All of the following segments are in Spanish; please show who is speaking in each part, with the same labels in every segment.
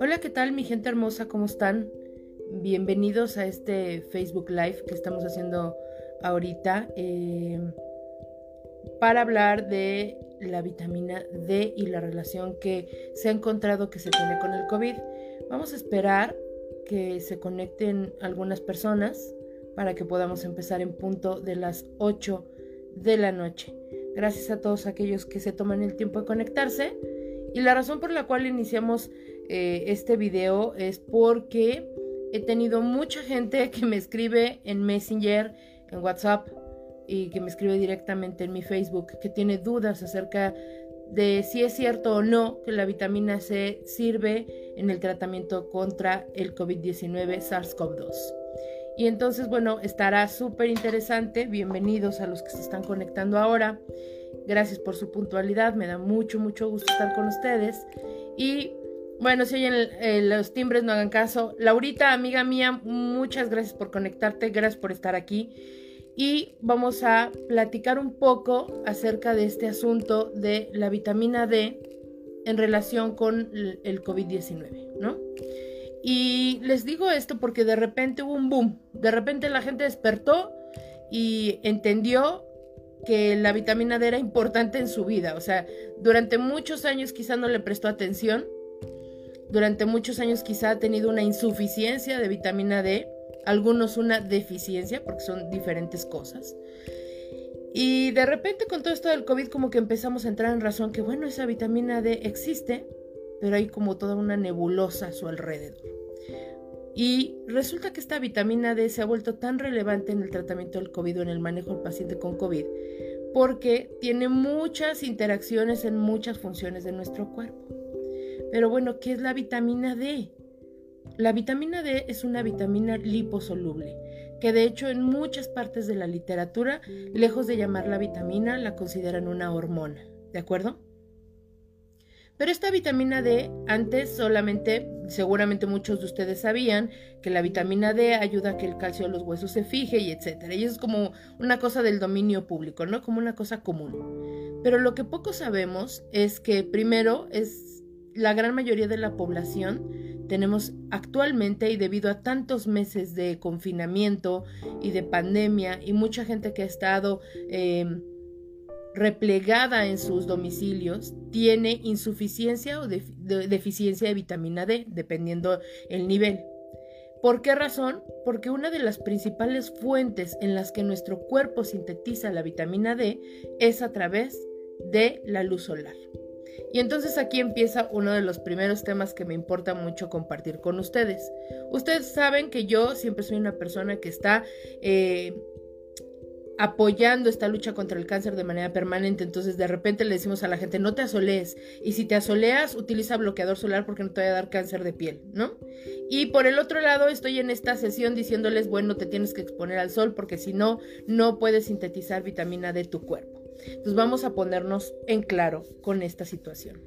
Speaker 1: Hola, ¿qué tal mi gente hermosa? ¿Cómo están? Bienvenidos a este Facebook Live que estamos haciendo ahorita eh, para hablar de la vitamina D y la relación que se ha encontrado que se tiene con el COVID. Vamos a esperar que se conecten algunas personas para que podamos empezar en punto de las 8 de la noche. Gracias a todos aquellos que se toman el tiempo de conectarse. Y la razón por la cual iniciamos eh, este video es porque he tenido mucha gente que me escribe en Messenger, en WhatsApp y que me escribe directamente en mi Facebook, que tiene dudas acerca de si es cierto o no que la vitamina C sirve en el tratamiento contra el COVID-19 SARS-CoV-2. Y entonces, bueno, estará súper interesante. Bienvenidos a los que se están conectando ahora. Gracias por su puntualidad. Me da mucho, mucho gusto estar con ustedes. Y bueno, si oyen eh, los timbres, no hagan caso. Laurita, amiga mía, muchas gracias por conectarte, gracias por estar aquí. Y vamos a platicar un poco acerca de este asunto de la vitamina D en relación con el COVID-19, ¿no? Y les digo esto porque de repente hubo un boom, de repente la gente despertó y entendió que la vitamina D era importante en su vida, o sea, durante muchos años quizá no le prestó atención durante muchos años quizá ha tenido una insuficiencia de vitamina D, algunos una deficiencia porque son diferentes cosas. Y de repente con todo esto del COVID como que empezamos a entrar en razón que bueno, esa vitamina D existe, pero hay como toda una nebulosa a su alrededor. Y resulta que esta vitamina D se ha vuelto tan relevante en el tratamiento del COVID o en el manejo del paciente con COVID porque tiene muchas interacciones en muchas funciones de nuestro cuerpo. Pero bueno, ¿qué es la vitamina D? La vitamina D es una vitamina liposoluble, que de hecho en muchas partes de la literatura, lejos de llamarla vitamina, la consideran una hormona, ¿de acuerdo? Pero esta vitamina D, antes solamente, seguramente muchos de ustedes sabían que la vitamina D ayuda a que el calcio de los huesos se fije y etcétera. Y eso es como una cosa del dominio público, ¿no? Como una cosa común. Pero lo que poco sabemos es que primero es la gran mayoría de la población tenemos actualmente y debido a tantos meses de confinamiento y de pandemia y mucha gente que ha estado em, replegada en sus domicilios tiene insuficiencia o deficiencia de vitamina D, dependiendo el nivel. ¿Por qué razón? Porque una de las principales fuentes en las que nuestro cuerpo sintetiza la vitamina D es a través de la luz solar. Y entonces aquí empieza uno de los primeros temas que me importa mucho compartir con ustedes. Ustedes saben que yo siempre soy una persona que está eh, apoyando esta lucha contra el cáncer de manera permanente. Entonces de repente le decimos a la gente, no te asolees. Y si te asoleas, utiliza bloqueador solar porque no te va a dar cáncer de piel, ¿no? Y por el otro lado, estoy en esta sesión diciéndoles, bueno, te tienes que exponer al sol porque si no, no puedes sintetizar vitamina de tu cuerpo. Entonces vamos a ponernos en claro con esta situación.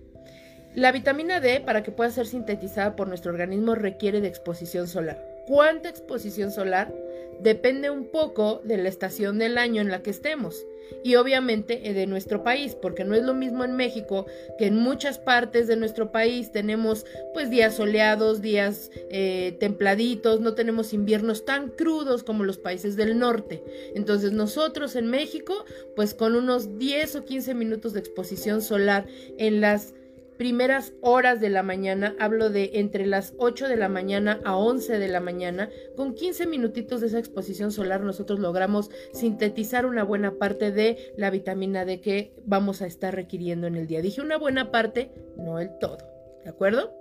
Speaker 1: La vitamina D, para que pueda ser sintetizada por nuestro organismo, requiere de exposición solar. ¿Cuánta exposición solar? Depende un poco de la estación del año en la que estemos y obviamente eh, de nuestro país, porque no es lo mismo en México que en muchas partes de nuestro país tenemos pues días soleados, días eh, templaditos, no tenemos inviernos tan crudos como los países del norte. Entonces nosotros en México pues con unos 10 o 15 minutos de exposición solar en las primeras horas de la mañana, hablo de entre las 8 de la mañana a 11 de la mañana, con 15 minutitos de esa exposición solar nosotros logramos sintetizar una buena parte de la vitamina D que vamos a estar requiriendo en el día. Dije una buena parte, no el todo, ¿de acuerdo?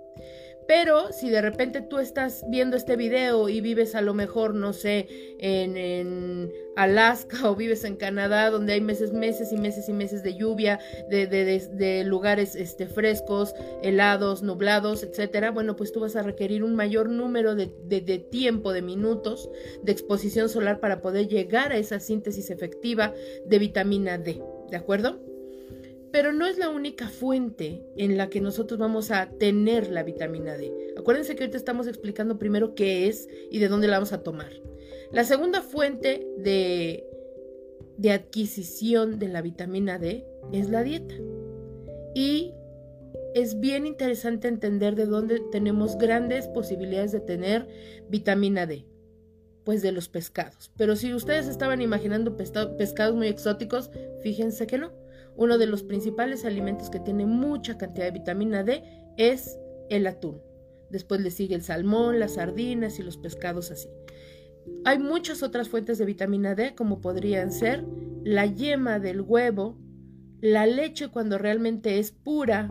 Speaker 1: Pero si de repente tú estás viendo este video y vives a lo mejor, no sé, en, Alaska o vives en Canadá, donde hay meses, meses y meses y meses de lluvia, de, lugares este, frescos, helados, nublados, etcétera, bueno, pues tú vas a requerir un mayor número de tiempo, de minutos de exposición solar para poder llegar a esa síntesis efectiva de vitamina D. ¿De acuerdo? Pero no es la única fuente en la que nosotros vamos a tener la vitamina D. Acuérdense que ahorita estamos explicando primero qué es y de dónde la vamos a tomar. La segunda fuente de de adquisición de la vitamina D es la dieta. Y es bien interesante entender de dónde tenemos grandes posibilidades de tener vitamina D. Pues de los pescados. Pero si ustedes estaban imaginando pescados muy exóticos, fíjense que no. Uno de los principales alimentos que tiene mucha cantidad de vitamina D es el atún. Después le sigue el salmón, las sardinas y los pescados así. Hay muchas otras fuentes de vitamina D como podrían ser la yema del huevo, la leche cuando realmente es pura,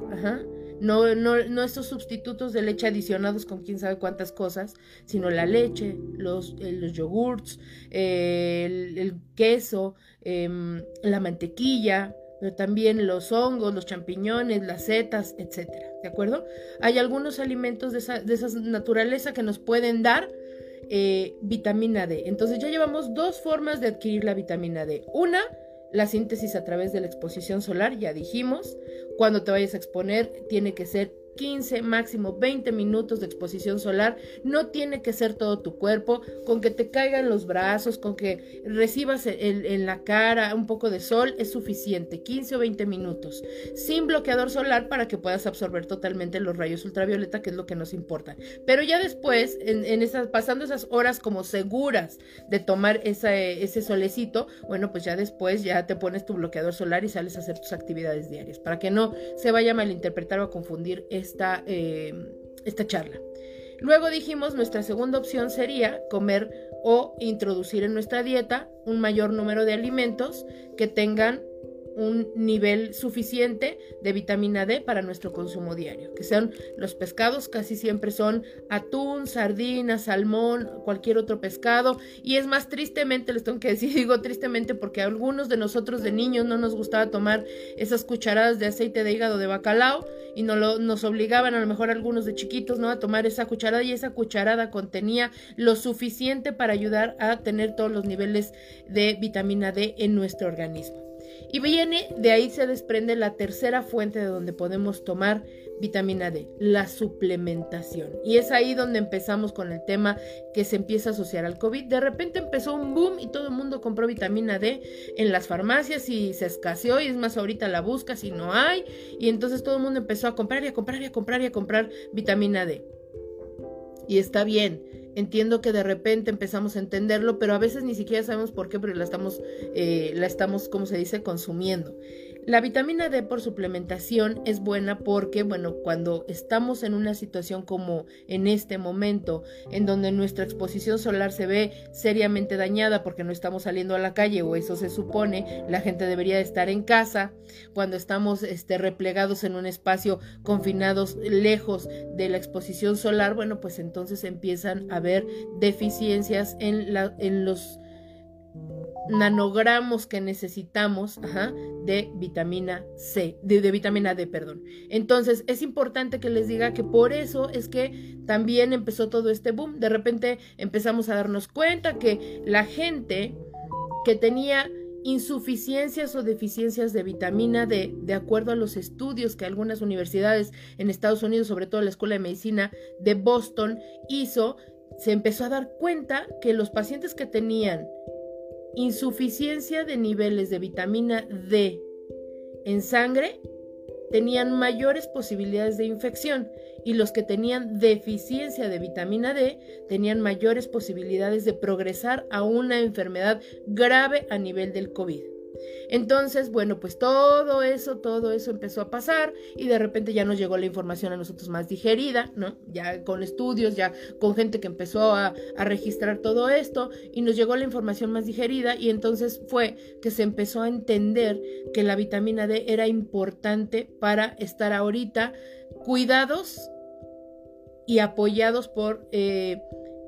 Speaker 1: No, no, estos sustitutos de leche adicionados con quién sabe cuántas cosas, sino la leche, los, eh, yogurts, eh, el, queso, em, la mantequilla, pero también los hongos, los champiñones, las setas, etcétera, ¿de acuerdo? Hay algunos alimentos de esa, de esa naturaleza que nos pueden dar eh, vitamina D. Entonces ya llevamos dos formas de adquirir la vitamina D. Una, la síntesis a través de la exposición solar, ya dijimos. Cuando te vayas a exponer, tiene que ser 15, máximo 20 minutos de exposición solar. No tiene que ser todo tu cuerpo, con que te caigan los brazos, con que recibas en la cara un poco de sol, es suficiente, 15 o 20 minutos. Sin bloqueador solar para que puedas absorber totalmente los rayos ultravioleta, que es lo que nos importa. Pero ya después, en, esas, pasando esas horas como seguras de tomar ese solecito, bueno, pues ya después ya te pones tu bloqueador solar y sales a hacer tus actividades diarias, para que no se vaya a malinterpretar o a confundir esta, eh, esta charla. Luego dijimos, nuestra segunda opción sería comer o introducir en nuestra dieta un mayor número de alimentos que tengan un nivel suficiente de vitamina D para nuestro consumo diario, que sean los pescados, casi siempre son atún, sardina, salmón, cualquier otro pescado, y es más tristemente, les tengo que decir, digo tristemente porque a algunos de nosotros de niños no nos gustaba tomar esas cucharadas de aceite de hígado de bacalao y no lo, nos obligaban a lo mejor algunos de chiquitos, ¿no? A tomar esa cucharada y esa cucharada contenía lo suficiente para ayudar a tener todos los niveles de vitamina D en nuestro organismo. Y viene, de ahí se desprende la tercera fuente de donde podemos tomar vitamina D, la suplementación. Y es ahí donde empezamos con el tema que se empieza a asociar al COVID. De repente empezó un boom y todo el mundo compró vitamina D en las farmacias y se escaseó y es más ahorita la busca si no hay. Y entonces todo el mundo empezó a comprar y a comprar y a comprar y a comprar vitamina D. Y está bien, Entiendo que de repente empezamos a entenderlo, pero a veces ni siquiera sabemos por qué, pero la estamos, eh, la estamos, como se dice, consumiendo. La vitamina D por suplementación es buena porque, bueno, cuando estamos en una situación como en este momento, en donde nuestra exposición solar se ve seriamente dañada porque no estamos saliendo a la calle o eso se supone, la gente debería estar en casa, cuando estamos este, replegados en un espacio, confinados lejos de la exposición solar, bueno, pues entonces empiezan a haber deficiencias en, la, en los nanogramos que necesitamos de vitamina C, de, vitamina D, perdón. Entonces, es importante que les diga que por eso es que también empezó todo este boom. De repente empezamos a darnos cuenta que la gente que tenía insuficiencias o deficiencias de vitamina D, de acuerdo a los estudios que algunas universidades en Estados Unidos, sobre todo la Escuela de Medicina de Boston, hizo, se empezó a dar cuenta que los pacientes que tenían insuficiencia de niveles de vitamina D en sangre tenían mayores posibilidades de infección y los que tenían deficiencia de vitamina D tenían mayores posibilidades de progresar a una enfermedad grave a nivel del COVID. Entonces, bueno, pues todo eso, todo eso empezó a pasar y de repente ya nos llegó la información a nosotros más digerida, ¿no? Ya con estudios, ya con gente que empezó a, registrar todo esto y nos llegó la información más digerida y entonces fue que se empezó a entender que la vitamina D era importante para estar ahorita cuidados y apoyados por eh,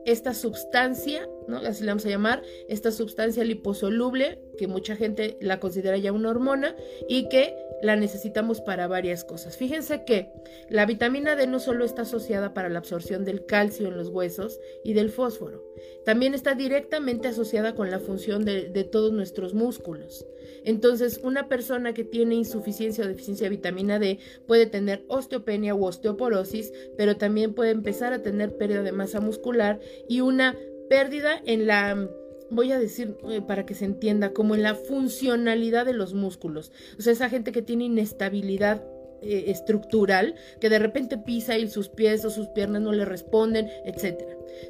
Speaker 1: esta sustancia, ¿no? así la vamos a llamar, esta sustancia liposoluble, que mucha gente la considera ya una hormona y que la necesitamos para varias cosas. Fíjense que la vitamina D no solo está asociada para la absorción del calcio en los huesos y del fósforo, también está directamente asociada con la función de, de todos nuestros músculos. Entonces, una persona que tiene insuficiencia o deficiencia de vitamina D puede tener osteopenia u osteoporosis, pero también puede empezar a tener pérdida de masa muscular y una pérdida en la voy a decir eh, para que se entienda, como en la funcionalidad de los músculos. O sea, esa gente que tiene inestabilidad eh, estructural, que de repente pisa y sus pies o sus piernas no le responden, etc.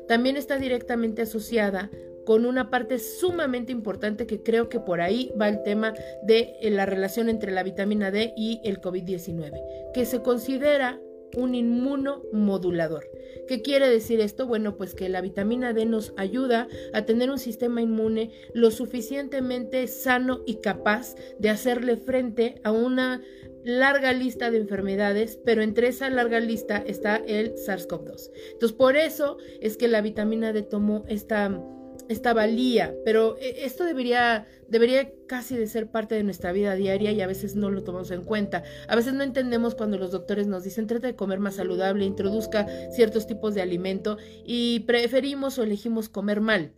Speaker 1: También está directamente asociada con una parte sumamente importante que creo que por ahí va el tema de eh, la relación entre la vitamina D y el COVID-19, que se considera un inmunomodulador. ¿Qué quiere decir esto? Bueno, pues que la vitamina D nos ayuda a tener un sistema inmune lo suficientemente sano y capaz de hacerle frente a una larga lista de enfermedades, pero entre esa larga lista está el SARS-CoV-2. Entonces, por eso es que la vitamina D tomó esta esta valía, pero eh, esto debería, debería casi de ser parte de nuestra vida diaria y a veces no lo tomamos en cuenta. A veces no entendemos cuando los doctores nos dicen trata de comer más saludable, introduzca ciertos tipos de alimento y preferimos o elegimos comer mal.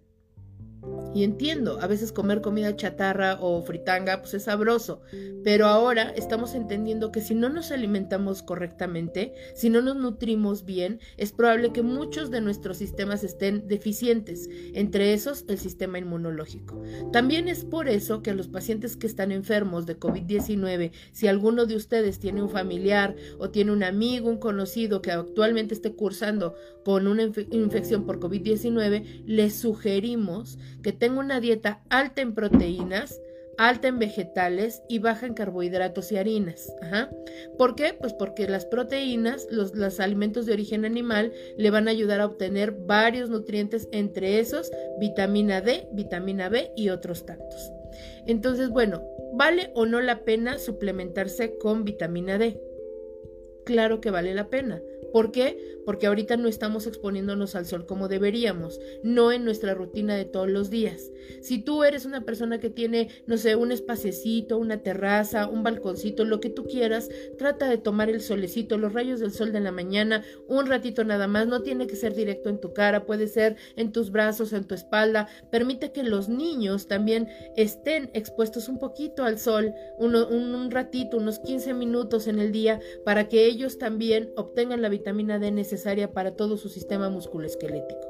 Speaker 1: Y entiendo, a veces comer comida chatarra o fritanga pues es sabroso, pero ahora estamos entendiendo que si no nos alimentamos correctamente, si no nos nutrimos bien, es probable que muchos de nuestros sistemas estén deficientes, entre esos el sistema inmunológico. También es por eso que a los pacientes que están enfermos de COVID-19, si alguno de ustedes tiene un familiar o tiene un amigo, un conocido que actualmente esté cursando con una infección por COVID-19, les sugerimos que tenga una dieta alta en proteínas, alta en vegetales y baja en carbohidratos y harinas. ¿Por qué? Pues porque las proteínas, los, los, alimentos de origen animal, le van a ayudar a obtener varios nutrientes, entre esos vitamina D, vitamina B y otros tantos. Entonces, bueno, ¿vale o no la pena suplementarse con vitamina D? Claro que vale la pena. ¿Por qué? Porque ahorita no estamos exponiéndonos al sol como deberíamos, no en nuestra rutina de todos los días. Si tú eres una persona que tiene, no sé, un espaciecito, una terraza, un balconcito, lo que tú quieras, trata de tomar el solecito, los rayos del sol de la mañana, un ratito nada más, no tiene que ser directo en tu cara, puede ser en tus brazos, en tu espalda. Permite que los niños también estén expuestos un poquito al sol, un, ratito, unos 15 minutos en el día, para que ellos también obtengan la vitamina D necesaria para todo su sistema musculoesquelético.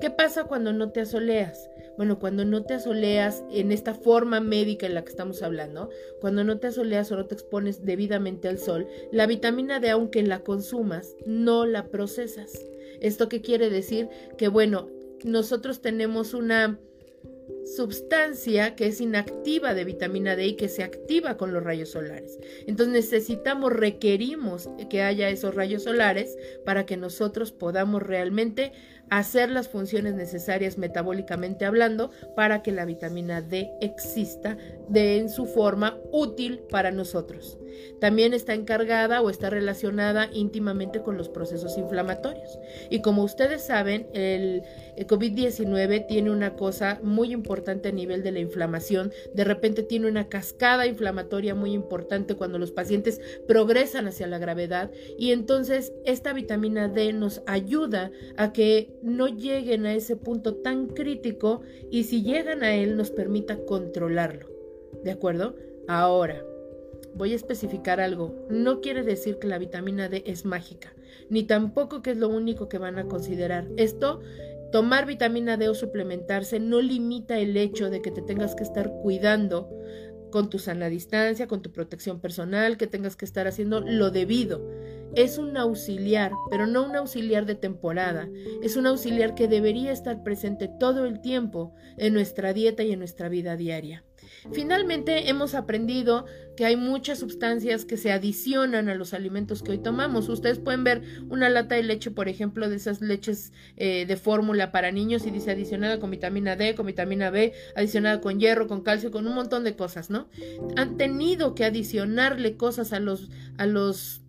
Speaker 1: ¿Qué pasa cuando no te asoleas? Bueno, cuando no te asoleas en esta forma médica en la que estamos hablando, cuando no te asoleas o no te expones debidamente al sol, la vitamina D, aunque la consumas, no la procesas. ¿Esto qué quiere decir? Que bueno, nosotros tenemos una sustancia que es inactiva de vitamina D y que se activa con los rayos solares. Entonces necesitamos, requerimos que haya esos rayos solares para que nosotros podamos realmente hacer las funciones necesarias metabólicamente hablando para que la vitamina D exista de en su forma útil para nosotros. También está encargada o está relacionada íntimamente con los procesos inflamatorios. Y como ustedes saben, el, COVID-19 tiene una cosa muy importante a nivel de la inflamación. De repente tiene una cascada inflamatoria muy importante cuando los pacientes progresan hacia la gravedad. Y entonces esta vitamina D nos ayuda a que no lleguen a ese punto tan crítico y si llegan a él nos permita controlarlo. ¿De acuerdo? Ahora, voy a especificar algo. No quiere decir que la vitamina D es mágica, ni tampoco que es lo único que van a considerar. Esto, tomar vitamina D o suplementarse no limita el hecho de que te tengas que estar cuidando con tu sana distancia, con tu protección personal, que tengas que estar haciendo lo debido. Es un auxiliar, pero no un auxiliar de temporada. Es un auxiliar que debería estar presente todo el tiempo en nuestra dieta y en nuestra vida diaria. Finalmente, hemos aprendido que hay muchas sustancias que se adicionan a los alimentos que hoy tomamos. Ustedes pueden ver una lata de leche, por ejemplo, de esas leches eh, de fórmula para niños y dice adicionada con vitamina D, con vitamina B, adicionada con hierro, con calcio, con un montón de cosas, ¿no? Han tenido que adicionarle cosas a los, a los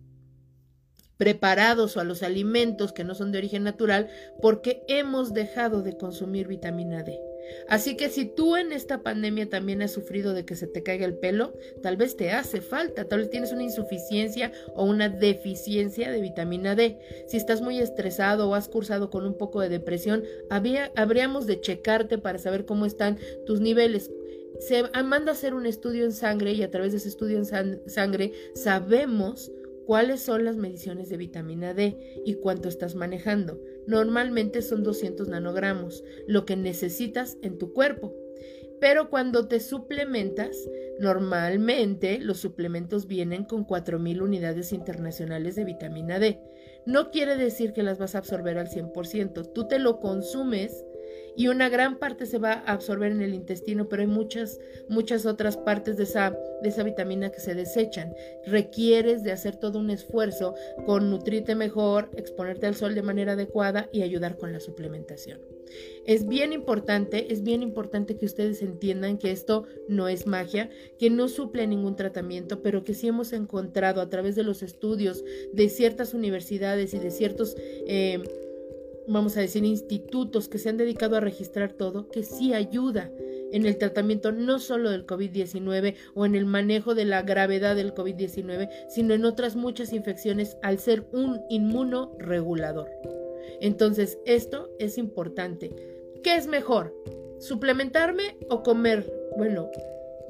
Speaker 1: preparados o a los alimentos que no son de origen natural porque hemos dejado de consumir vitamina D. Así que si tú en esta pandemia también has sufrido de que se te caiga el pelo, tal vez te hace falta, tal vez tienes una insuficiencia o una deficiencia de vitamina D. Si estás muy estresado o has cursado con un poco de depresión, habríamos de checarte para saber cómo están tus niveles. Se manda a hacer un estudio en sangre y a través de ese estudio en sangre sabemos cuáles son las mediciones de vitamina D y cuánto estás manejando. Normalmente son 200 nanogramos, lo que necesitas en tu cuerpo. Pero cuando te suplementas, normalmente los suplementos vienen con 4.000 unidades internacionales de vitamina D. No quiere decir que las vas a absorber al 100%. Tú te lo consumes y una gran parte se va a absorber en el intestino, pero hay muchas, muchas otras partes de esa, de esa vitamina que se desechan. Requieres de hacer todo un esfuerzo con nutrirte mejor, exponerte al sol de manera adecuada y ayudar con la suplementación. Es bien importante, es bien importante que ustedes entiendan que esto no es magia, que no suple ningún tratamiento, pero que sí hemos encontrado a través de los estudios de ciertas universidades y de ciertos... Eh, vamos a decir, institutos que se han dedicado a registrar todo, que sí ayuda en el tratamiento no solo del COVID-19 o en el manejo de la gravedad del COVID-19, sino en otras muchas infecciones al ser un inmunoregulador. Entonces, esto es importante. ¿Qué es mejor? ¿Suplementarme o comer? Bueno,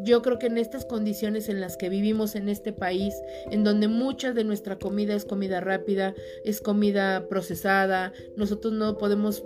Speaker 1: yo creo que en estas condiciones en las que vivimos en este país, en donde mucha de nuestra comida es comida rápida, es comida procesada, nosotros no podemos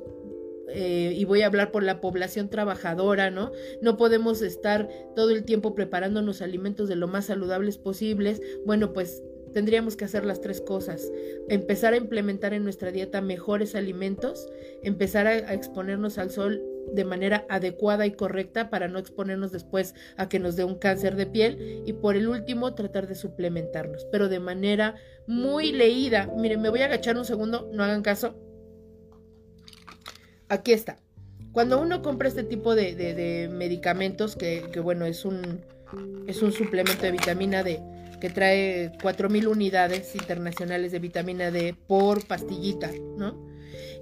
Speaker 1: eh, y voy a hablar por la población trabajadora, ¿no? No podemos estar todo el tiempo preparándonos alimentos de lo más saludables posibles. Bueno, pues tendríamos que hacer las tres cosas. Empezar a implementar en nuestra dieta mejores alimentos, empezar a exponernos al sol de manera adecuada y correcta para no exponernos después a que nos dé un cáncer de piel y por el último tratar de suplementarnos, pero de manera muy leída. Miren, me voy a agachar un segundo, no hagan caso. Aquí está. Cuando uno compra este tipo de, medicamentos, que, que, bueno, es un, es un suplemento de vitamina D, que trae 4.000 unidades internacionales de vitamina D por pastillita, ¿no?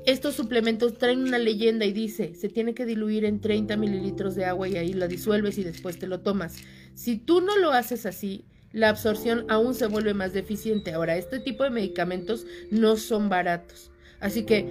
Speaker 1: Estos suplementos traen una leyenda y dice, se tiene que diluir en 30 mililitros de agua y ahí lo disuelves y después te lo tomas. Si tú no lo haces así, la absorción aún se vuelve más deficiente. Ahora, este tipo de medicamentos no son baratos. Así que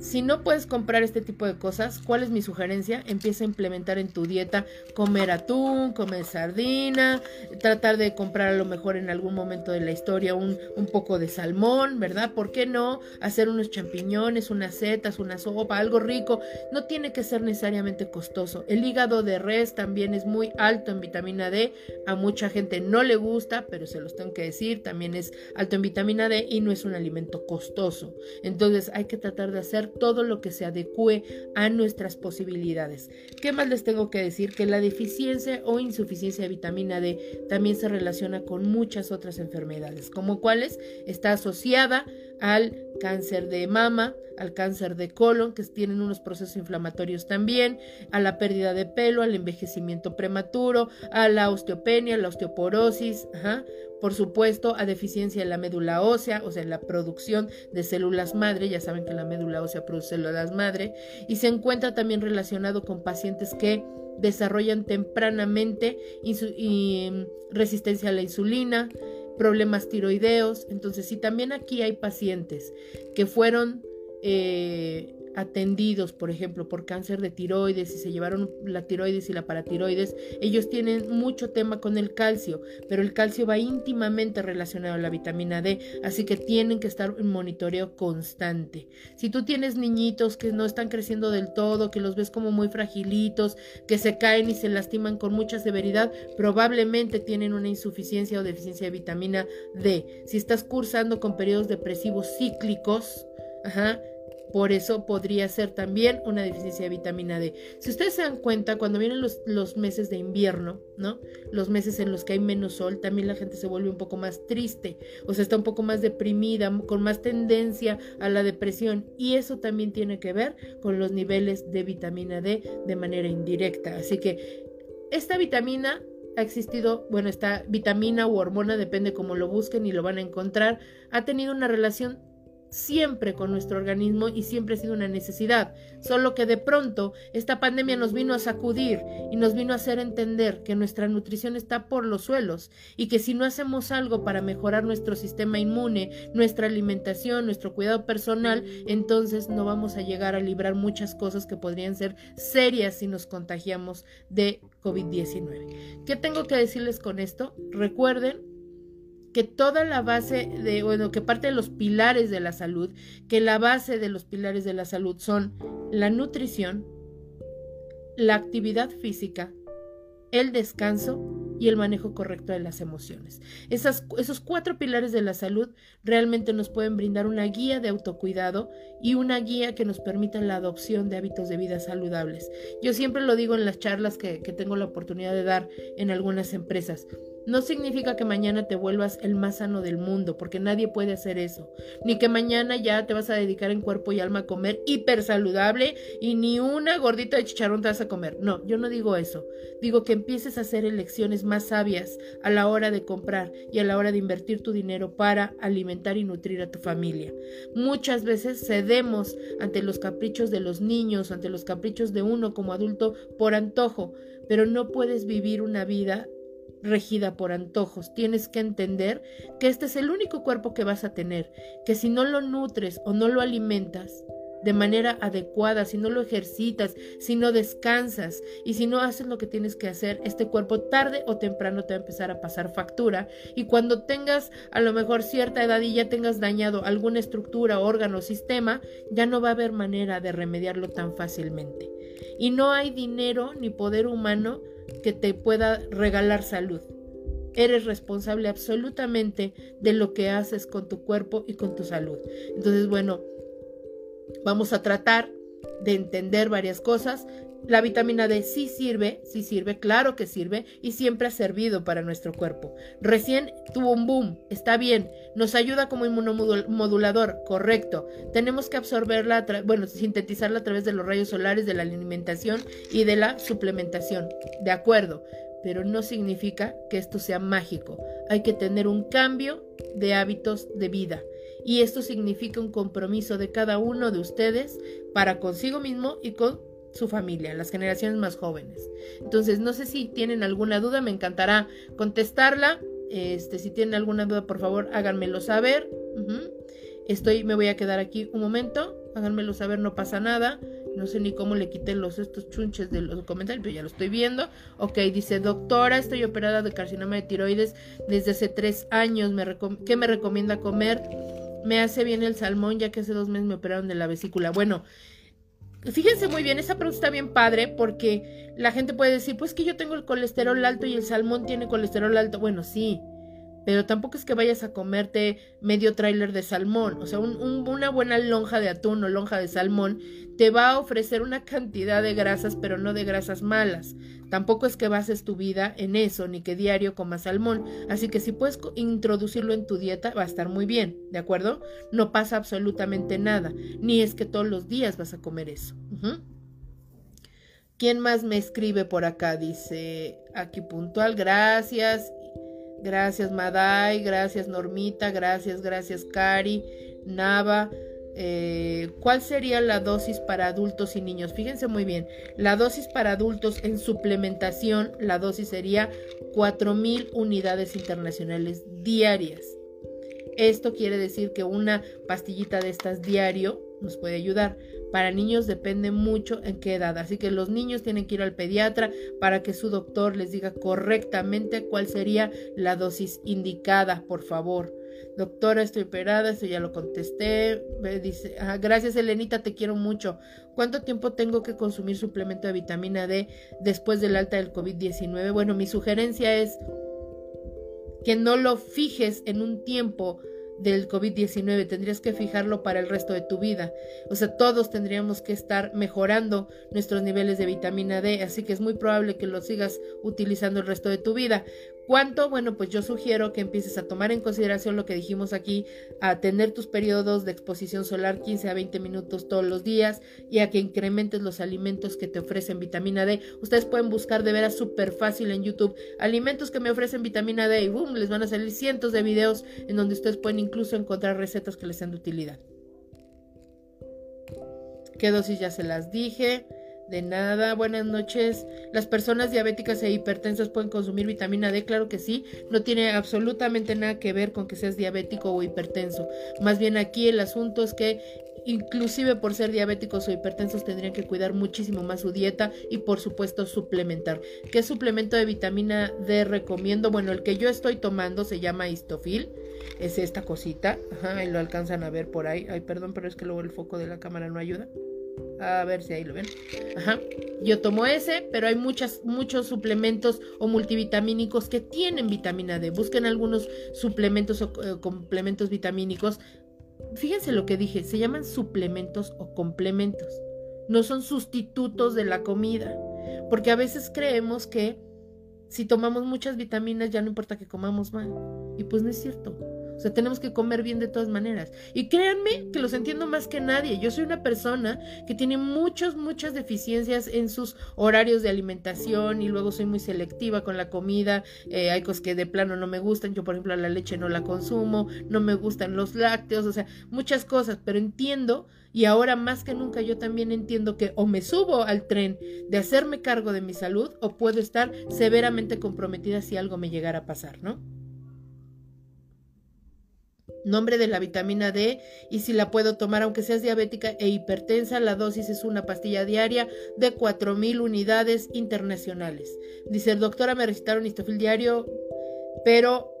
Speaker 1: si no puedes comprar este tipo de cosas, ¿cuál es mi sugerencia? Empieza a implementar en tu dieta comer atún, comer sardina, tratar de comprar a lo mejor en algún momento de la historia un, un poco de salmón, ¿verdad? ¿Por qué no? Hacer unos champiñones, unas setas, una sopa, algo rico. No tiene que ser necesariamente costoso. El hígado de res también es muy alto en vitamina D. A mucha gente no le gusta, pero se los tengo que decir, también es alto en vitamina D y no es un alimento costoso. Entonces hay que tratar de hacer todo lo que se adecue a nuestras posibilidades. ¿Qué más les tengo que decir? Que la deficiencia o insuficiencia de vitamina D también se relaciona con muchas otras enfermedades, como cuáles está asociada al cáncer de mama, al cáncer de colon, que tienen unos procesos inflamatorios también, a la pérdida de pelo, al envejecimiento prematuro, a la osteopenia, la osteoporosis, por supuesto, a deficiencia en la médula ósea, o sea, en la producción de células madre, ya saben que la médula ósea produce células madre, y se encuentra también relacionado con pacientes que desarrollan tempranamente mm, resistencia a la insulina, problemas tiroideos. Entonces, si también aquí hay pacientes que fueron eh, atendidos, por ejemplo, por cáncer de tiroides y se llevaron la tiroides y la paratiroides, ellos tienen mucho tema con el calcio, pero el calcio va íntimamente relacionado a la vitamina D, así que tienen que estar en monitoreo constante. Si tú tienes niñitos que no están creciendo del todo, que los ves como muy fragilitos, que se caen y se lastiman con mucha severidad, probablemente tienen una insuficiencia o deficiencia de vitamina D. Si estás cursando con periodos depresivos cíclicos, Ajá, por eso podría ser también una deficiencia de vitamina D. Si ustedes se dan cuenta, cuando vienen los, los, meses de invierno, ¿no? Los meses en los que hay menos sol, también la gente se vuelve un poco más triste, o sea, está un poco más deprimida, con más tendencia a la depresión. Y eso también tiene que ver con los niveles de vitamina D de manera indirecta. Así que esta vitamina ha existido, bueno, esta vitamina u hormona, depende cómo lo busquen y lo van a encontrar, ha tenido una relación siempre con nuestro organismo y siempre ha sido una necesidad. Solo que de pronto esta pandemia nos vino a sacudir y nos vino a hacer entender que nuestra nutrición está por los suelos y que si no hacemos algo para mejorar nuestro sistema inmune, nuestra alimentación, nuestro cuidado personal, entonces no vamos a llegar a librar muchas cosas que podrían ser serias si nos contagiamos de COVID-19. ¿Qué tengo que decirles con esto? Recuerden que toda la base de, bueno, que parte de los pilares de la salud, que la base de los pilares de la salud son la nutrición, la actividad física, el descanso y el manejo correcto de las emociones. esos cuatro pilares de la salud realmente nos pueden brindar una guía de autocuidado y una guía que nos permita la adopción de hábitos de vida saludables. Yo siempre lo digo en las charlas que, que tengo la oportunidad de dar en algunas empresas. No significa que mañana te vuelvas el más sano del mundo, porque nadie puede hacer eso. Ni que mañana ya te vas a dedicar en cuerpo y alma a comer hiper saludable y ni una gordita de chicharrón te vas a comer. No, yo no digo eso. Digo que empieces a hacer elecciones sabias a la hora de comprar y a la hora de invertir tu dinero para alimentar y nutrir a tu familia. Muchas veces cedemos ante los caprichos de los niños, ante los caprichos de uno como adulto por antojo, pero no puedes vivir una vida regida por antojos. Tienes que entender que este es el único cuerpo que vas a tener, que si no lo nutres o no lo alimentas de manera adecuada, si no lo ejercitas, si no descansas y si no haces lo que tienes que hacer, este cuerpo tarde o temprano te va a empezar a pasar factura y cuando tengas a lo mejor cierta edad y ya tengas dañado alguna estructura, órgano, sistema, ya no va a haber manera de remediarlo tan fácilmente. Y no hay dinero ni poder humano que te pueda regalar salud. Eres responsable absolutamente de lo que haces con tu cuerpo y con tu salud. Entonces, bueno, vamos a tratar de entender varias cosas. La vitamina D sí sirve, sí sirve, claro que sirve y siempre ha servido para nuestro cuerpo. Recién tuvo un boom, está bien, nos ayuda como inmunomodulador, correcto. Tenemos que absorberla, bueno, sintetizarla a través de los rayos solares, de la alimentación y de la suplementación, de acuerdo, pero no significa que esto sea mágico. Hay que tener un cambio de hábitos de vida. Y esto significa un compromiso de cada uno de ustedes para consigo mismo y con su familia, las generaciones más jóvenes. Entonces, no sé si tienen alguna duda, me encantará contestarla. Este, si tienen alguna duda, por favor, háganmelo saber. Estoy, me voy a quedar aquí un momento. Háganmelo saber, no pasa nada. No sé ni cómo le quité los estos chunches de los comentarios, pero ya lo estoy viendo. Ok, dice, doctora, estoy operada de carcinoma de tiroides desde hace tres años. Me ¿Qué me recomienda comer? Me hace bien el salmón, ya que hace dos meses me operaron de la vesícula. Bueno, Fíjense muy bien, esa pregunta está bien padre porque la gente puede decir, pues que yo tengo el colesterol alto y el salmón tiene colesterol alto. Bueno, sí, pero tampoco es que vayas a comerte medio tráiler de salmón. O sea, una buena lonja de atún o lonja de salmón te va a ofrecer una cantidad de grasas, pero no de grasas malas. Tampoco es que bases tu vida en eso, ni que diario comas salmón. Así que si puedes introducirlo en tu dieta, va a estar muy bien, ¿de acuerdo? No pasa absolutamente nada. Ni es que todos los días vas a comer eso. ¿Quién más me escribe por acá? Dice aquí puntual, gracias. Gracias Maday, gracias Normita, gracias, gracias Cari, Nava. Eh, ¿Cuál sería la dosis para adultos y niños? Fíjense muy bien, la dosis para adultos en suplementación, la dosis sería 4.000 unidades internacionales diarias. Esto quiere decir que una pastillita de estas diario nos puede ayudar. Para niños depende mucho en qué edad, así que los niños tienen que ir al pediatra para que su doctor les diga correctamente cuál sería la dosis indicada, por favor. Doctora, estoy operada, esto ya lo contesté. dice, ah, gracias Elenita, te quiero mucho. ¿Cuánto tiempo tengo que consumir suplemento de vitamina D después del alta del COVID-19? Bueno, mi sugerencia es que no lo fijes en un tiempo del COVID-19, tendrías que fijarlo para el resto de tu vida. O sea, todos tendríamos que estar mejorando nuestros niveles de vitamina D, así que es muy probable que lo sigas utilizando el resto de tu vida. ¿Cuánto? Bueno, pues yo sugiero que empieces a tomar en consideración lo que dijimos aquí, a tener tus periodos de exposición solar 15 a 20 minutos todos los días y a que incrementes los alimentos que te ofrecen vitamina D. Ustedes pueden buscar de veras súper fácil en YouTube alimentos que me ofrecen vitamina D y boom, les van a salir cientos de videos en donde ustedes pueden incluso encontrar recetas que les sean de utilidad. ¿Qué dosis ya se las dije? De nada, buenas noches. ¿Las personas diabéticas e hipertensas pueden consumir vitamina D? Claro que sí. No tiene absolutamente nada que ver con que seas diabético o hipertenso. Más bien aquí el asunto es que inclusive por ser diabéticos o hipertensos tendrían que cuidar muchísimo más su dieta y por supuesto suplementar. ¿Qué suplemento de vitamina D recomiendo? Bueno, el que yo estoy tomando se llama Histofil. Es esta cosita. Ajá, ahí lo alcanzan a ver por ahí. Ay, perdón, pero es que luego el foco de la cámara no ayuda. A ver si ahí lo ven. Ajá. Yo tomo ese, pero hay muchas, muchos suplementos o multivitamínicos que tienen vitamina D. Busquen algunos suplementos o eh, complementos vitamínicos. Fíjense lo que dije, se llaman suplementos o complementos. No son sustitutos de la comida. Porque a veces creemos que si tomamos muchas vitaminas ya no importa que comamos mal. Y pues no es cierto. O sea, tenemos que comer bien de todas maneras. Y créanme que los entiendo más que nadie. Yo soy una persona que tiene muchas, muchas deficiencias en sus horarios de alimentación y luego soy muy selectiva con la comida. Eh, hay cosas que de plano no me gustan. Yo, por ejemplo, la leche no la consumo, no me gustan los lácteos, o sea, muchas cosas. Pero entiendo y ahora más que nunca yo también entiendo que o me subo al tren de hacerme cargo de mi salud o puedo estar severamente comprometida si algo me llegara a pasar, ¿no? Nombre de la vitamina D y si la puedo tomar aunque seas diabética e hipertensa, la dosis es una pastilla diaria de 4000 unidades internacionales. Dice, doctora me recetaron histofil diario, pero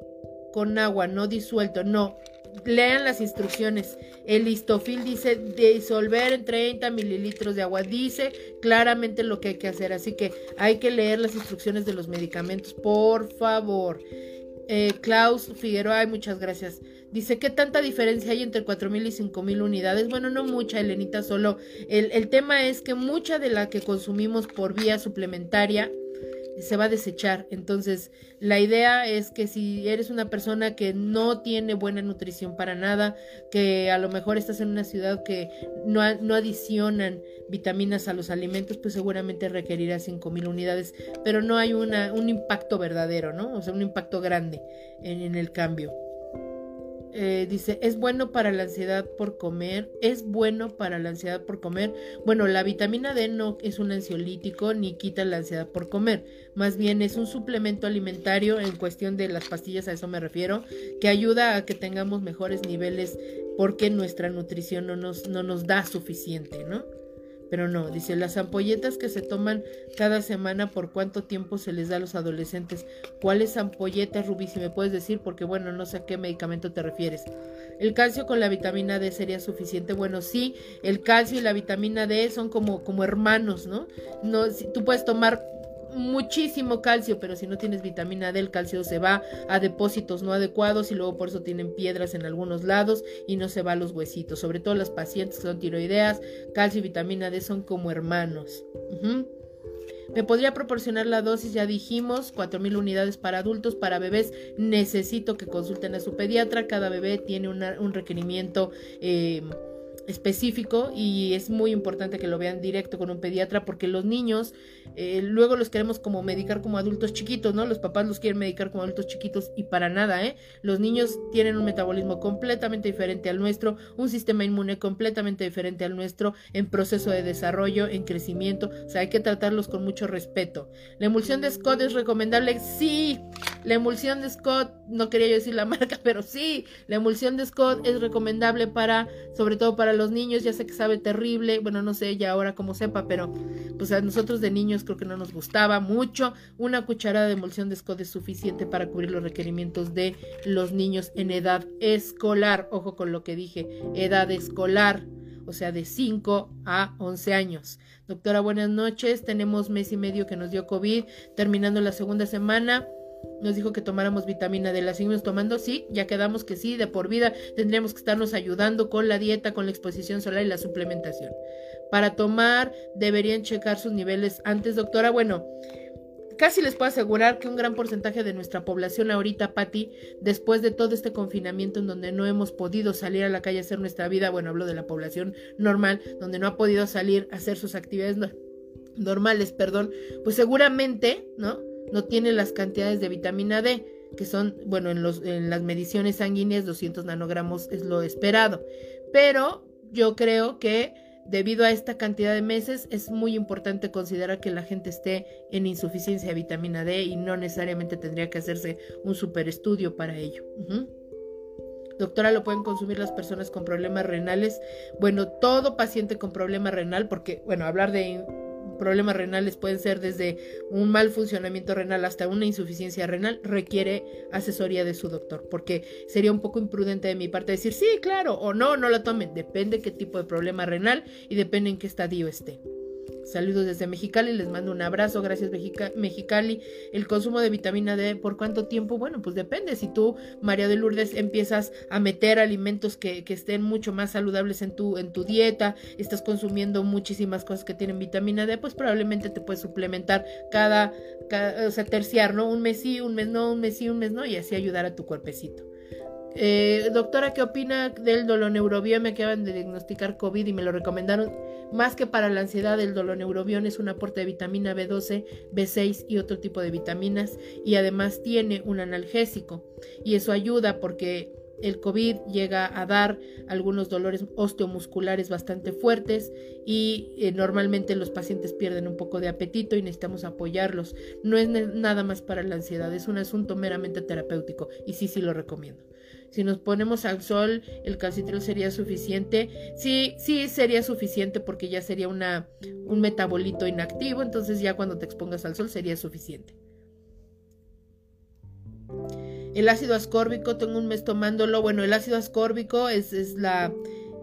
Speaker 1: con agua, no disuelto. No, lean las instrucciones. El histofil dice disolver en 30 mililitros de agua. Dice claramente lo que hay que hacer. Así que hay que leer las instrucciones de los medicamentos, por favor. Eh, Klaus Figueroa, muchas gracias. Dice, ¿qué tanta diferencia hay entre 4.000 y 5.000 unidades? Bueno, no mucha, Elenita, solo el, el tema es que mucha de la que consumimos por vía suplementaria se va a desechar. Entonces, la idea es que si eres una persona que no tiene buena nutrición para nada, que a lo mejor estás en una ciudad que no, no adicionan vitaminas a los alimentos, pues seguramente requerirá 5.000 unidades, pero no hay una, un impacto verdadero, ¿no? O sea, un impacto grande en el cambio. Eh, dice, es bueno para la ansiedad por comer, es bueno para la ansiedad por comer. Bueno, la vitamina D no es un ansiolítico ni quita la ansiedad por comer, más bien es un suplemento alimentario en cuestión de las pastillas, a eso me refiero, que ayuda a que tengamos mejores niveles porque nuestra nutrición no nos, no nos da suficiente, ¿no? Pero no, dice, las ampolletas que se toman cada semana, ¿por cuánto tiempo se les da a los adolescentes? ¿Cuáles ampolletas, Rubí? Si me puedes decir, porque bueno, no sé a qué medicamento te refieres. ¿El calcio con la vitamina D sería suficiente? Bueno, sí, el calcio y la vitamina D son como, como hermanos, ¿no? no si, tú puedes tomar muchísimo calcio, pero si no tienes vitamina D, el calcio se va a depósitos no adecuados y luego por eso tienen piedras en algunos lados y no se va a los huesitos. Sobre todo las pacientes que son tiroideas, calcio y vitamina D son como hermanos. ¿Me podría proporcionar la dosis? Ya dijimos, 4.000 unidades para adultos, para bebés. Necesito que consulten a su pediatra. Cada bebé tiene un requerimiento. Eh, específico y es muy importante que lo vean directo con un pediatra porque los niños eh, luego los queremos como medicar como adultos chiquitos, ¿no? Los papás los quieren medicar como adultos chiquitos y para nada, ¿eh? Los niños tienen un metabolismo completamente diferente al nuestro, un sistema inmune completamente diferente al nuestro en proceso de desarrollo, en crecimiento, o sea, hay que tratarlos con mucho respeto. ¿La emulsión de Scott es recomendable? Sí, la emulsión de Scott, no quería yo decir la marca, pero sí, la emulsión de Scott es recomendable para, sobre todo para los niños, ya sé que sabe terrible, bueno, no sé ya ahora como sepa, pero pues a nosotros de niños creo que no nos gustaba mucho. Una cucharada de emulsión de Scott es suficiente para cubrir los requerimientos de los niños en edad escolar. Ojo con lo que dije, edad escolar o sea, de 5 a 11 años. Doctora, buenas noches. Tenemos mes y medio que nos dio COVID, terminando la segunda semana. Nos dijo que tomáramos vitamina D. ¿La seguimos tomando? Sí, ya quedamos que sí, de por vida tendríamos que estarnos ayudando con la dieta, con la exposición solar y la suplementación. Para tomar, deberían checar sus niveles antes, doctora. Bueno, casi les puedo asegurar que un gran porcentaje de nuestra población ahorita, Patti, después de todo este confinamiento en donde no hemos podido salir a la calle a hacer nuestra vida, bueno, hablo de la población normal, donde no ha podido salir a hacer sus actividades normales, perdón, pues seguramente, ¿no? No tiene las cantidades de vitamina D, que son, bueno, en, los, en las mediciones sanguíneas 200 nanogramos es lo esperado. Pero yo creo que debido a esta cantidad de meses, es muy importante considerar que la gente esté en insuficiencia de vitamina D y no necesariamente tendría que hacerse un super estudio para ello. Doctora, ¿lo pueden consumir las personas con problemas renales? Bueno, todo paciente con problema renal, porque, bueno, hablar de problemas renales pueden ser desde un mal funcionamiento renal hasta una insuficiencia renal, requiere asesoría de su doctor, porque sería un poco imprudente de mi parte decir sí, claro, o no, no lo tomen, depende qué tipo de problema renal y depende en qué estadio esté. Saludos desde Mexicali, les mando un abrazo, gracias Mexicali. El consumo de vitamina D, ¿por cuánto tiempo? Bueno, pues depende. Si tú, María de Lourdes, empiezas a meter alimentos que, estén mucho más saludables en tu, en tu dieta, estás consumiendo muchísimas cosas que tienen vitamina D, pues probablemente te puedes suplementar cada, cada o sea, terciar, ¿no? Un mes sí, un mes no, un mes sí, un mes no, y así ayudar a tu cuerpecito. Eh, doctora, ¿qué opina del doloneurobión? Me acaban de diagnosticar COVID y me lo recomendaron. Más que para la ansiedad, el doloneurobión es un aporte de vitamina B12, B6 y otro tipo de vitaminas y además tiene un analgésico y eso ayuda porque el COVID llega a dar algunos dolores osteomusculares bastante fuertes y eh, normalmente los pacientes pierden un poco de apetito y necesitamos apoyarlos. No es nada más para la ansiedad, es un asunto meramente terapéutico y sí, sí lo recomiendo. Si nos ponemos al sol, el calcitrol sería suficiente. Sí, sí sería suficiente porque ya sería una, un metabolito inactivo, entonces ya cuando te expongas al sol sería suficiente. El ácido ascórbico, tengo un mes tomándolo. Bueno, el ácido ascórbico es, es, la,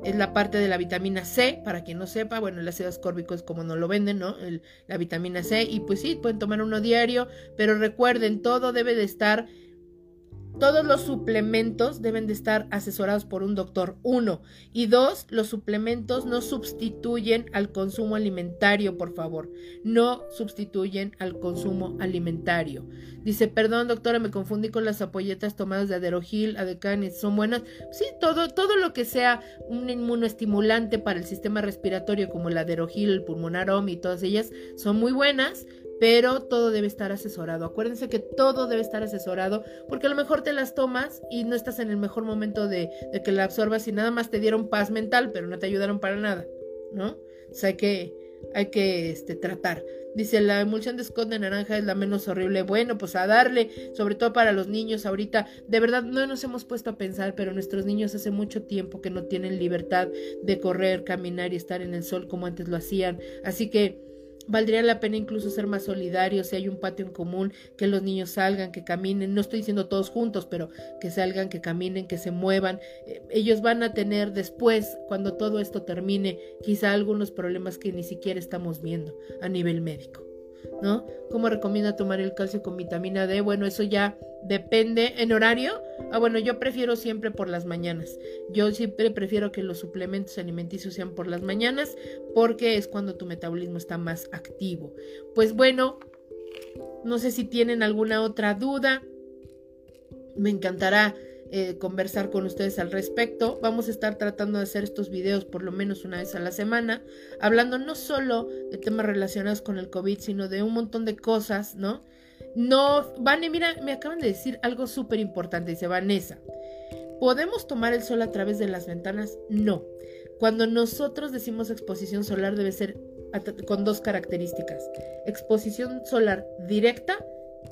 Speaker 1: es la parte de la vitamina C, para quien no sepa. Bueno, el ácido ascórbico es como no lo venden, ¿no? la vitamina C. Y pues sí, pueden tomar uno diario, pero recuerden, todo debe de estar todos los suplementos deben de estar asesorados por un doctor, uno. Y dos, los suplementos no sustituyen al consumo alimentario, por favor. No sustituyen al consumo alimentario. Dice, perdón, doctora, me confundí con las apoyetas tomadas de aderogil, adecanes, ¿son buenas? Sí, todo, todo lo que sea un inmunoestimulante para el sistema respiratorio, como el aderogil, el pulmonarom y todas ellas, son muy buenas, pero todo debe estar asesorado. Acuérdense que todo debe estar asesorado porque a lo mejor te las tomas y no estás en el mejor momento de, que la absorbas y nada más te dieron paz mental, pero no te ayudaron para nada, ¿no? O hay que, hay que este, tratar. Dice, la emulsión de Scott de naranja es la menos horrible. Bueno, pues a darle, sobre todo para los niños ahorita. De verdad, no nos hemos puesto a pensar, pero nuestros niños hace mucho tiempo que no tienen libertad de correr, caminar y estar en el sol como antes lo hacían. Así que Valdría la pena incluso ser más solidarios si hay un patio en común, que los niños salgan, que caminen, no estoy diciendo todos juntos, pero que salgan, que caminen, que se muevan. Eh, ellos van a tener después, cuando todo esto termine, quizá algunos problemas que ni siquiera estamos viendo a nivel médico. ¿no? ¿Cómo recomienda tomar el calcio con vitamina D? Bueno, eso ya depende en horario. Ah, bueno, yo prefiero siempre por las mañanas. Yo siempre prefiero que los suplementos alimenticios sean por las mañanas porque es cuando tu metabolismo está más activo. Pues bueno, no sé si tienen alguna otra duda. Me encantará eh, conversar con ustedes al respecto. Vamos a estar tratando de hacer estos videos por lo menos una vez a la semana, hablando no solo de temas relacionados con el COVID, sino de un montón de cosas, ¿no? No, Vane, mira, me acaban de decir algo súper importante, dice Vanessa. ¿Podemos tomar el sol a través de las ventanas? No. Cuando nosotros decimos exposición solar debe ser con dos características. Exposición solar directa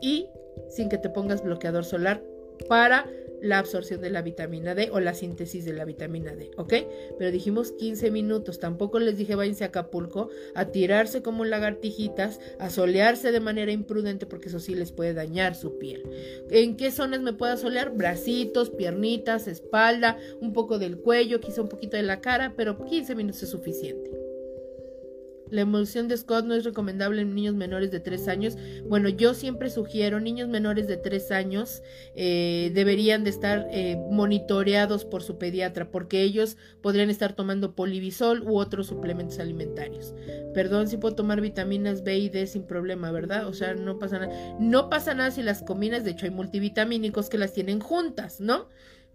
Speaker 1: y sin que te pongas bloqueador solar para la absorción de la vitamina D o la síntesis de la vitamina D, ¿ok? Pero dijimos 15 minutos, tampoco les dije váyanse a Acapulco a tirarse como lagartijitas, a solearse de manera imprudente porque eso sí les puede dañar su piel. ¿En qué zonas me puedo solear? Bracitos, piernitas, espalda, un poco del cuello, quizá un poquito de la cara, pero 15 minutos es suficiente. La emulsión de Scott no es recomendable en niños menores de 3 años. Bueno, yo siempre sugiero, niños menores de 3 años eh, deberían de estar eh, monitoreados por su pediatra porque ellos podrían estar tomando polivisol u otros suplementos alimentarios. Perdón si puedo tomar vitaminas B y D sin problema, ¿verdad? O sea, no pasa nada. No pasa nada si las combinas, de hecho hay multivitamínicos que las tienen juntas, ¿no?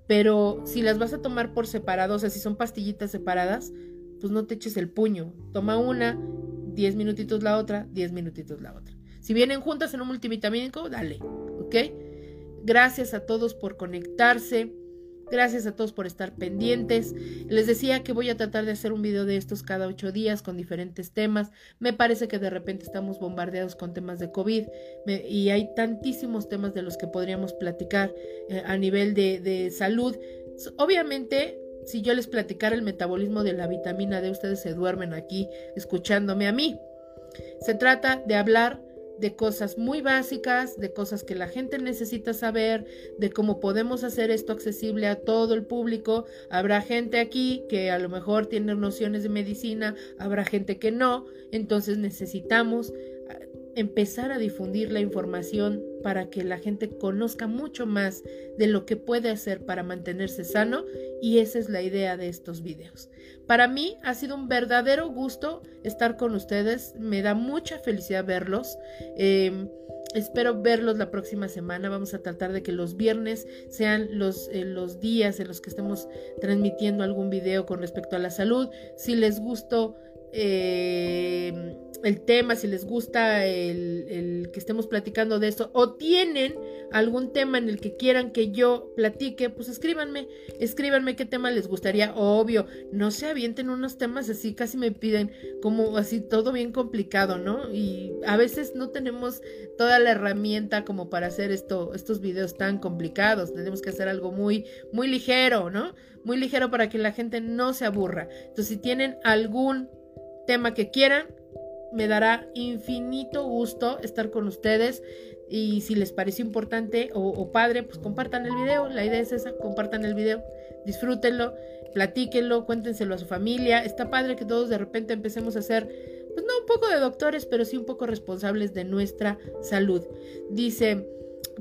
Speaker 1: Pero si las vas a tomar por separado, o sea, si son pastillitas separadas, pues no te eches el puño. Toma una, 10 minutitos la otra, 10 minutitos la otra. Si vienen juntas en un multivitamínico, dale, ¿ok? Gracias a todos por conectarse. Gracias a todos por estar pendientes. Les decía que voy a tratar de hacer un video de estos cada ocho días con diferentes temas. Me parece que de repente estamos bombardeados con temas de COVID y hay tantísimos temas de los que podríamos platicar eh, a nivel de, de salud. Obviamente si yo les platicara el metabolismo de la vitamina D, ustedes se duermen aquí escuchándome a mí. Se trata de hablar de cosas muy básicas, de cosas que la gente necesita saber, de cómo podemos hacer esto accesible a todo el público. Habrá gente aquí que a lo mejor tiene nociones de medicina, habrá gente que no, entonces necesitamos empezar a difundir la información para que la gente conozca mucho más de lo que puede hacer para mantenerse sano y esa es la idea de estos videos. Para mí ha sido un verdadero gusto estar con ustedes, me da mucha felicidad verlos. Em, espero verlos la próxima semana. Vamos a tratar de que los viernes sean los, eh, los días en los que estemos transmitiendo algún video con respecto a la salud. Si les gustó eh, el tema, si les gusta el, que estemos platicando de esto o tienen algún tema en el que quieran que yo platique, pues escríbanme, escríbanme qué tema les gustaría. Obvio, no se avienten unos temas así, casi me piden como así todo bien complicado, ¿no? Y a veces no tenemos toda la herramienta como para hacer esto, estos videos tan complicados. Tenemos que hacer algo muy, muy ligero, ¿no? Muy ligero para que la gente no se aburra. Entonces, si tienen algún tema que quieran. Me dará infinito gusto estar con ustedes y si les pareció importante o, padre, pues compartan el video. La idea es esa, compartan el video, disfrútenlo, platíquenlo, cuéntenselo a su familia. Está padre que todos de repente empecemos a ser, pues no un poco de doctores, pero sí un poco responsables de nuestra salud. Dice,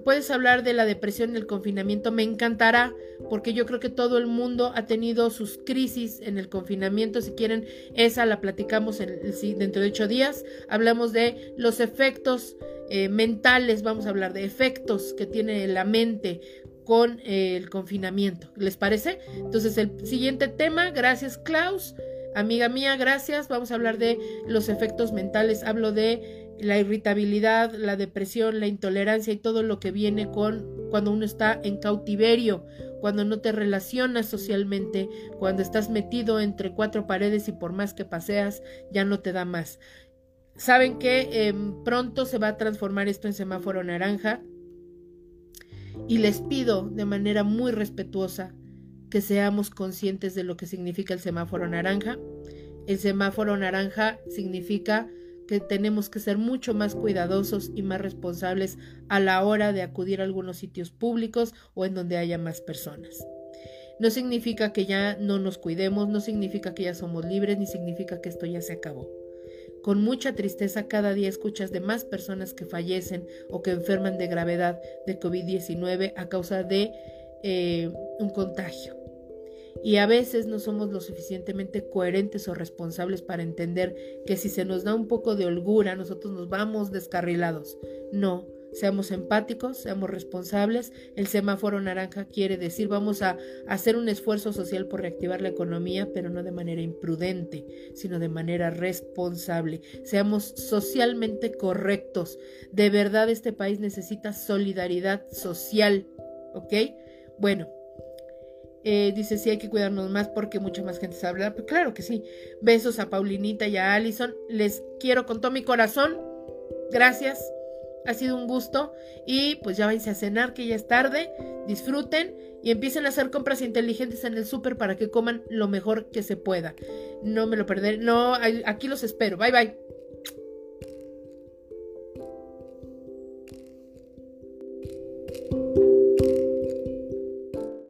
Speaker 1: puedes hablar de la depresión y el confinamiento, me encantará, porque yo creo que todo el mundo ha tenido sus crisis en el confinamiento. Si quieren, esa la platicamos en, dentro de ocho días. Hablamos de los efectos eh, mentales, vamos a hablar de efectos que tiene la mente con eh, el confinamiento. ¿Les parece? Entonces, el siguiente tema, gracias Klaus. Amiga mía, gracias. Vamos a hablar de los efectos mentales. Hablo de la irritabilidad, la depresión, la intolerancia y todo lo que viene con cuando uno está en cautiverio, cuando no te relacionas socialmente, cuando estás metido entre cuatro paredes y por más que paseas ya no te da más. Saben que em, pronto se va a transformar esto en semáforo naranja y les pido de manera muy respetuosa que seamos conscientes de lo que significa el semáforo naranja. El semáforo naranja significa que tenemos que ser mucho más cuidadosos y más responsables a la hora de acudir a algunos sitios públicos o en donde haya más personas. No significa que ya no nos cuidemos, no significa que ya somos libres, ni significa que esto ya se acabó. Con mucha tristeza cada día escuchas de más personas que fallecen o que enferman de gravedad de COVID-19 a causa de eh, un contagio y a veces no somos lo suficientemente coherentes o responsables para entender que si se nos da un poco de holgura nosotros nos vamos descarrilados. No, seamos empáticos, seamos responsables. El semáforo naranja quiere decir vamos a hacer un esfuerzo social por reactivar la economía, pero no de manera imprudente, sino de manera responsable. Seamos socialmente correctos. De verdad este país necesita solidaridad social, ¿ok? Bueno, eh, dice, sí hay que cuidarnos más porque mucha más gente sabe hablar. Pues claro que sí. Besos a Paulinita y a Allison. Les quiero con todo mi corazón. Gracias. Ha sido un gusto. Y pues ya váyanse a cenar, que ya es tarde. Disfruten y empiecen a hacer compras inteligentes en el súper para que coman lo mejor que se pueda. No me lo perderé. No, aquí los espero. Bye bye.